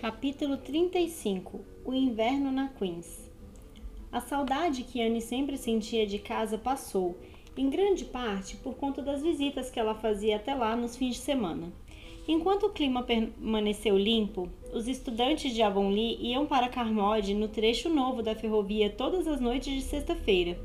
Capítulo 35 O inverno na Queens A saudade que Anne sempre sentia de casa passou, em grande parte por conta das visitas que ela fazia até lá nos fins de semana. Enquanto o clima permaneceu limpo, os estudantes de Avonlea iam para Carmode no trecho novo da ferrovia todas as noites de sexta-feira.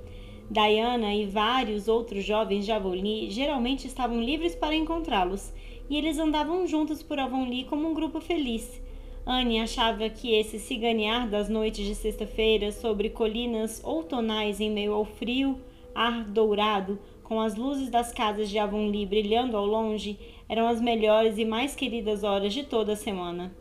Diana e vários outros jovens de Avonlea geralmente estavam livres para encontrá-los, e eles andavam juntos por Avonlea como um grupo feliz. Anne achava que esse se ganhar das noites de sexta-feira sobre colinas outonais em meio ao frio ar dourado, com as luzes das casas de Avonlea brilhando ao longe, eram as melhores e mais queridas horas de toda a semana.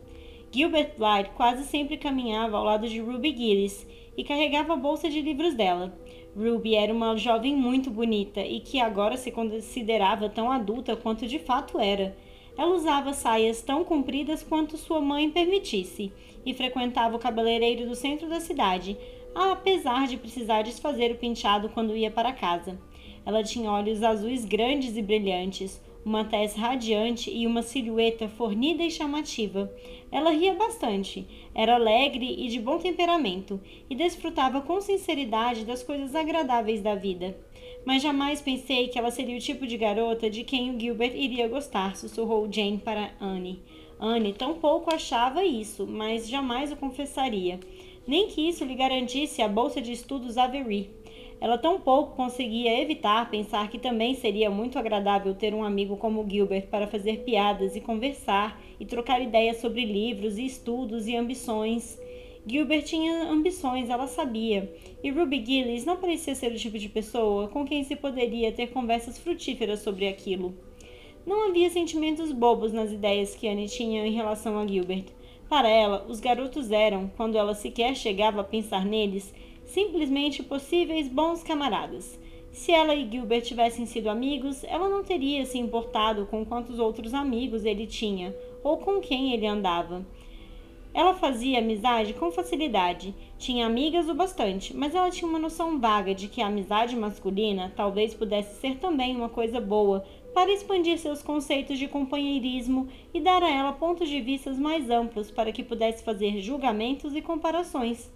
Gilbert Blythe quase sempre caminhava ao lado de Ruby Gillis e carregava a bolsa de livros dela. Ruby era uma jovem muito bonita e que agora se considerava tão adulta quanto de fato era. Ela usava saias tão compridas quanto sua mãe permitisse e frequentava o cabeleireiro do centro da cidade, apesar de precisar desfazer o penteado quando ia para casa. Ela tinha olhos azuis grandes e brilhantes, uma tez radiante e uma silhueta fornida e chamativa. Ela ria bastante, era alegre e de bom temperamento, e desfrutava com sinceridade das coisas agradáveis da vida. Mas jamais pensei que ela seria o tipo de garota de quem o Gilbert iria gostar, sussurrou Jane para Anne. Anne tampouco achava isso, mas jamais o confessaria. Nem que isso lhe garantisse a bolsa de estudos Avery. Ela tão pouco conseguia evitar pensar que também seria muito agradável ter um amigo como Gilbert para fazer piadas e conversar e trocar ideias sobre livros e estudos e ambições. Gilbert tinha ambições, ela sabia, e Ruby Gillis não parecia ser o tipo de pessoa com quem se poderia ter conversas frutíferas sobre aquilo. Não havia sentimentos bobos nas ideias que Anne tinha em relação a Gilbert. Para ela, os garotos eram, quando ela sequer chegava a pensar neles, simplesmente possíveis bons camaradas. Se ela e Gilbert tivessem sido amigos, ela não teria se importado com quantos outros amigos ele tinha ou com quem ele andava. Ela fazia amizade com facilidade, tinha amigas o bastante, mas ela tinha uma noção vaga de que a amizade masculina talvez pudesse ser também uma coisa boa para expandir seus conceitos de companheirismo e dar a ela pontos de vista mais amplos para que pudesse fazer julgamentos e comparações.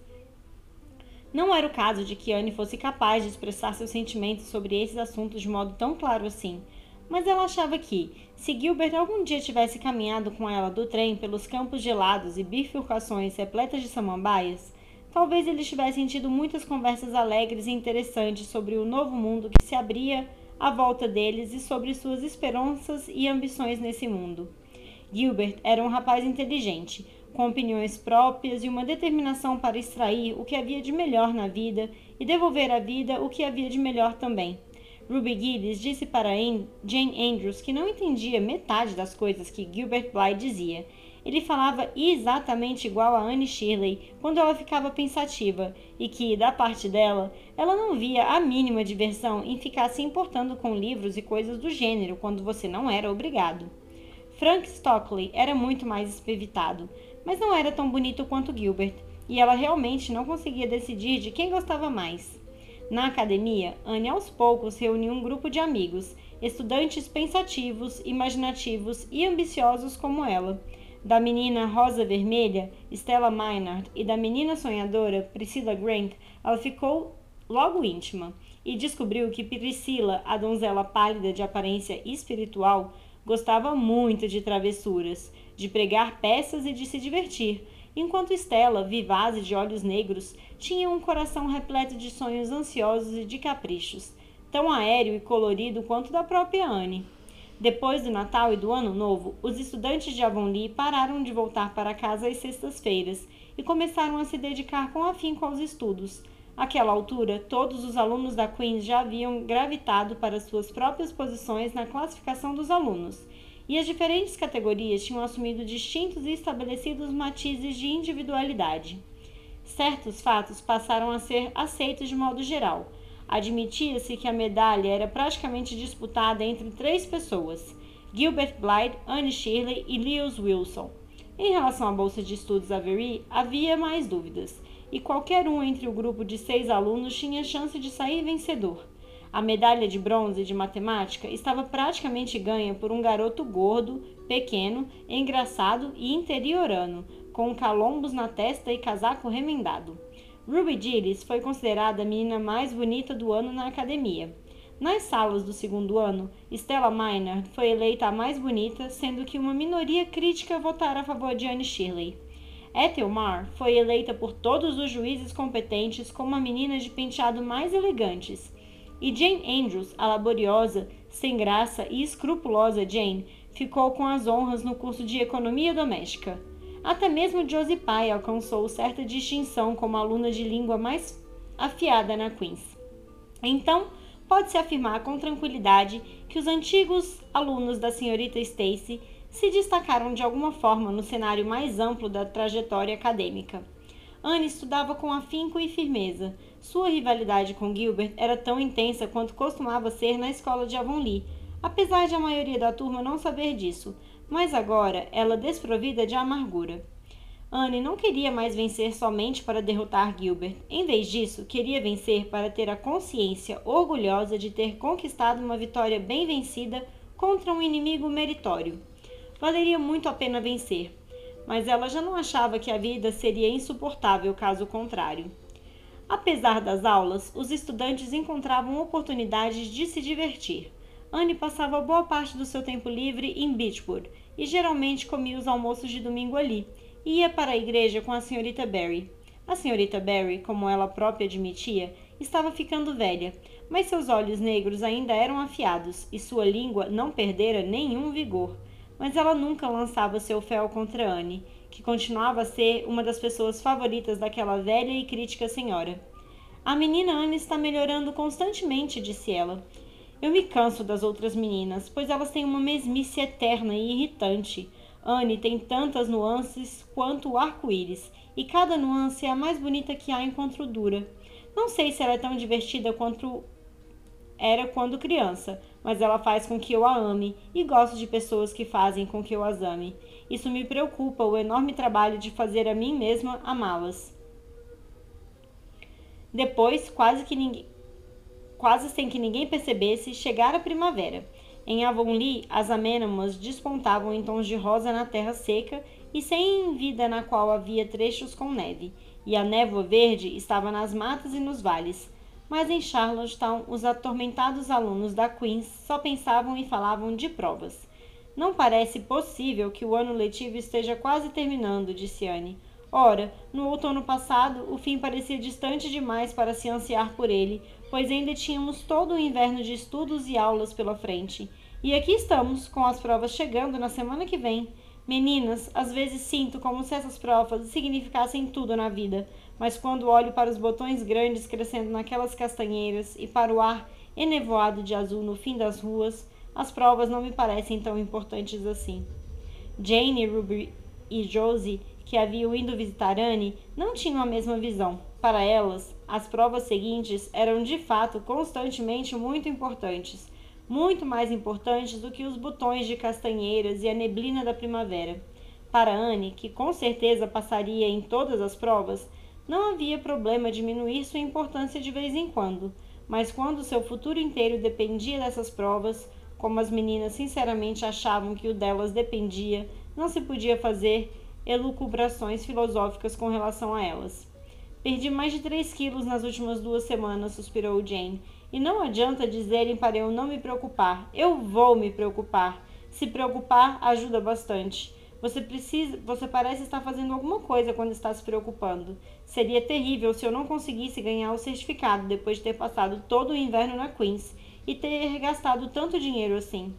Não era o caso de que Anne fosse capaz de expressar seus sentimentos sobre esses assuntos de modo tão claro assim, mas ela achava que, se Gilbert algum dia tivesse caminhado com ela do trem pelos campos gelados e bifurcações repletas de samambaias, talvez eles tivessem tido muitas conversas alegres e interessantes sobre o novo mundo que se abria à volta deles e sobre suas esperanças e ambições nesse mundo. Gilbert era um rapaz inteligente, com opiniões próprias e uma determinação para extrair o que havia de melhor na vida e devolver à vida o que havia de melhor também. Ruby Gillis disse para Jane Andrews que não entendia metade das coisas que Gilbert Blythe dizia. Ele falava exatamente igual a Anne Shirley quando ela ficava pensativa e que, da parte dela, ela não via a mínima diversão em ficar se importando com livros e coisas do gênero quando você não era obrigado. Frank Stockley era muito mais espevitado, mas não era tão bonito quanto Gilbert, e ela realmente não conseguia decidir de quem gostava mais. Na academia, Anne aos poucos reuniu um grupo de amigos, estudantes pensativos, imaginativos e ambiciosos como ela. Da menina rosa vermelha, Stella Maynard, e da menina sonhadora, Priscilla Grant, ela ficou logo íntima e descobriu que Priscila, a donzela pálida de aparência espiritual, Gostava muito de travessuras, de pregar peças e de se divertir, enquanto Estela, vivaz e de olhos negros, tinha um coração repleto de sonhos ansiosos e de caprichos, tão aéreo e colorido quanto da própria Anne. Depois do Natal e do Ano Novo, os estudantes de Avonlea pararam de voltar para casa às sextas-feiras e começaram a se dedicar com afinco aos estudos, Àquela altura, todos os alunos da Queen's já haviam gravitado para suas próprias posições na classificação dos alunos, e as diferentes categorias tinham assumido distintos e estabelecidos matizes de individualidade. Certos fatos passaram a ser aceitos de modo geral. Admitia-se que a medalha era praticamente disputada entre três pessoas: Gilbert Blythe, Anne Shirley e Lewis Wilson. Em relação à bolsa de estudos Avery, havia mais dúvidas e qualquer um entre o grupo de seis alunos tinha chance de sair vencedor. A medalha de bronze de matemática estava praticamente ganha por um garoto gordo, pequeno, engraçado e interiorano, com calombos na testa e casaco remendado. Ruby Gillis foi considerada a menina mais bonita do ano na academia. Nas salas do segundo ano, Stella Maynard foi eleita a mais bonita, sendo que uma minoria crítica votara a favor de Anne Shirley. Ethel Marr foi eleita por todos os juízes competentes como a menina de penteado mais elegantes. E Jane Andrews, a laboriosa, sem graça e escrupulosa Jane, ficou com as honras no curso de Economia Doméstica. Até mesmo Josie Pye alcançou certa distinção como aluna de língua mais afiada na Queen's. Então, pode-se afirmar com tranquilidade que os antigos alunos da senhorita Stacy se destacaram de alguma forma no cenário mais amplo da trajetória acadêmica. Anne estudava com afinco e firmeza. Sua rivalidade com Gilbert era tão intensa quanto costumava ser na escola de Avonlea, apesar de a maioria da turma não saber disso, mas agora ela desprovida de amargura. Anne não queria mais vencer somente para derrotar Gilbert. Em vez disso, queria vencer para ter a consciência orgulhosa de ter conquistado uma vitória bem vencida contra um inimigo meritório. Valeria muito a pena vencer, mas ela já não achava que a vida seria insuportável caso contrário. Apesar das aulas, os estudantes encontravam oportunidades de se divertir. Anne passava boa parte do seu tempo livre em Beechwood e geralmente comia os almoços de domingo ali e ia para a igreja com a senhorita Barry. A senhorita Barry, como ela própria admitia, estava ficando velha, mas seus olhos negros ainda eram afiados e sua língua não perdera nenhum vigor. Mas ela nunca lançava seu fel contra Anne, que continuava a ser uma das pessoas favoritas daquela velha e crítica senhora. A menina Anne está melhorando constantemente, disse ela. Eu me canso das outras meninas, pois elas têm uma mesmice eterna e irritante. Anne tem tantas nuances quanto o arco-íris, e cada nuance é a mais bonita que há enquanto dura. Não sei se ela é tão divertida quanto era quando criança, mas ela faz com que eu a ame e gosto de pessoas que fazem com que eu as ame. Isso me preocupa, o enorme trabalho de fazer a mim mesma amá-las. Depois, quase que quase sem que ninguém percebesse, chegara a primavera. Em Avonlea, as amênomas despontavam em tons de rosa na terra seca e sem vida na qual havia trechos com neve, e a névoa verde estava nas matas e nos vales. Mas em Charlottetown, os atormentados alunos da Queen's só pensavam e falavam de provas. Não parece possível que o ano letivo esteja quase terminando, disse Anne. Ora, no outono passado, o fim parecia distante demais para se ansiar por ele, pois ainda tínhamos todo o inverno de estudos e aulas pela frente. E aqui estamos, com as provas chegando na semana que vem. Meninas, às vezes sinto como se essas provas significassem tudo na vida, mas quando olho para os botões grandes crescendo naquelas castanheiras e para o ar enevoado de azul no fim das ruas, as provas não me parecem tão importantes assim. Jane, Ruby e Josie que haviam ido visitar Anne não tinham a mesma visão. Para elas, as provas seguintes eram de fato constantemente muito importantes, muito mais importantes do que os botões de castanheiras e a neblina da primavera. Para Anne, que com certeza passaria em todas as provas, não havia problema diminuir sua importância de vez em quando, mas quando seu futuro inteiro dependia dessas provas, como as meninas sinceramente achavam que o delas dependia, não se podia fazer elucubrações filosóficas com relação a elas. Perdi mais de 3 quilos nas últimas duas semanas, suspirou Jane. E não adianta dizerem para eu não me preocupar. Eu vou me preocupar. Se preocupar ajuda bastante. Você precisa, você parece estar fazendo alguma coisa quando está se preocupando. Seria terrível se eu não conseguisse ganhar o certificado depois de ter passado todo o inverno na Queens e ter gastado tanto dinheiro assim.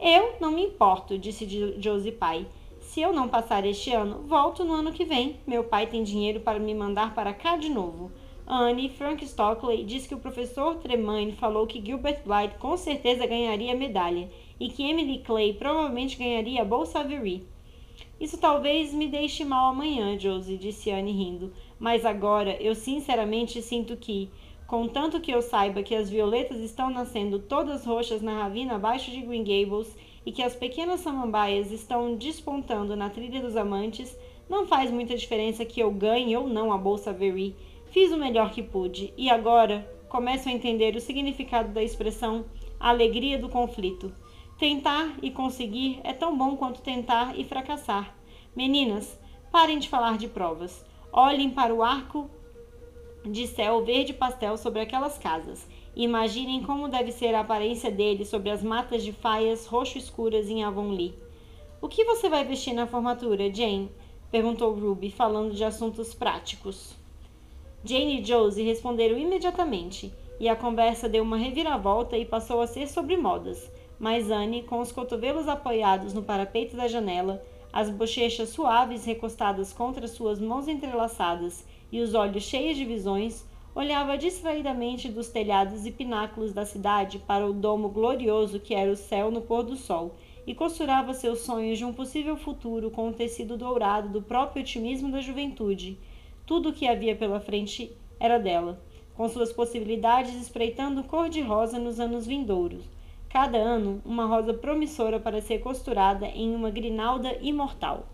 Eu não me importo, disse Josie Pye. Se eu não passar este ano, volto no ano que vem. Meu pai tem dinheiro para me mandar para cá de novo. Anne Frank Stockley diz que o professor Tremaine falou que Gilbert Blythe com certeza ganharia a medalha e que Emily Clay provavelmente ganharia a Bolsa Avery. Isso talvez me deixe mal amanhã, Josie, disse Anne rindo, mas agora eu sinceramente sinto que, contanto que eu saiba que as violetas estão nascendo todas roxas na ravina abaixo de Green Gables e que as pequenas samambaias estão despontando na trilha dos amantes, não faz muita diferença que eu ganhe ou não a Bolsa Veri. Fiz o melhor que pude e agora começo a entender o significado da expressão alegria do conflito. Tentar e conseguir é tão bom quanto tentar e fracassar. Meninas, Parem de falar de provas. Olhem para o arco de céu verde pastel sobre aquelas casas. Imaginem como deve ser a aparência dele sobre as matas de faias roxo escuras em Avonlea. O que você vai vestir na formatura, Jane? perguntou Ruby, falando de assuntos práticos. Jane e Josie responderam imediatamente, e a conversa deu uma reviravolta e passou a ser sobre modas. Mas Anne, com os cotovelos apoiados no parapeito da janela, as bochechas suaves recostadas contra suas mãos entrelaçadas e os olhos cheios de visões, olhava distraidamente dos telhados e pináculos da cidade para o domo glorioso que era o céu no pôr do sol e costurava seus sonhos de um possível futuro com o tecido dourado do próprio otimismo da juventude. Tudo o que havia pela frente era dela, com suas possibilidades espreitando cor-de-rosa nos anos vindouros. Cada ano, uma rosa promissora para ser costurada em uma grinalda imortal.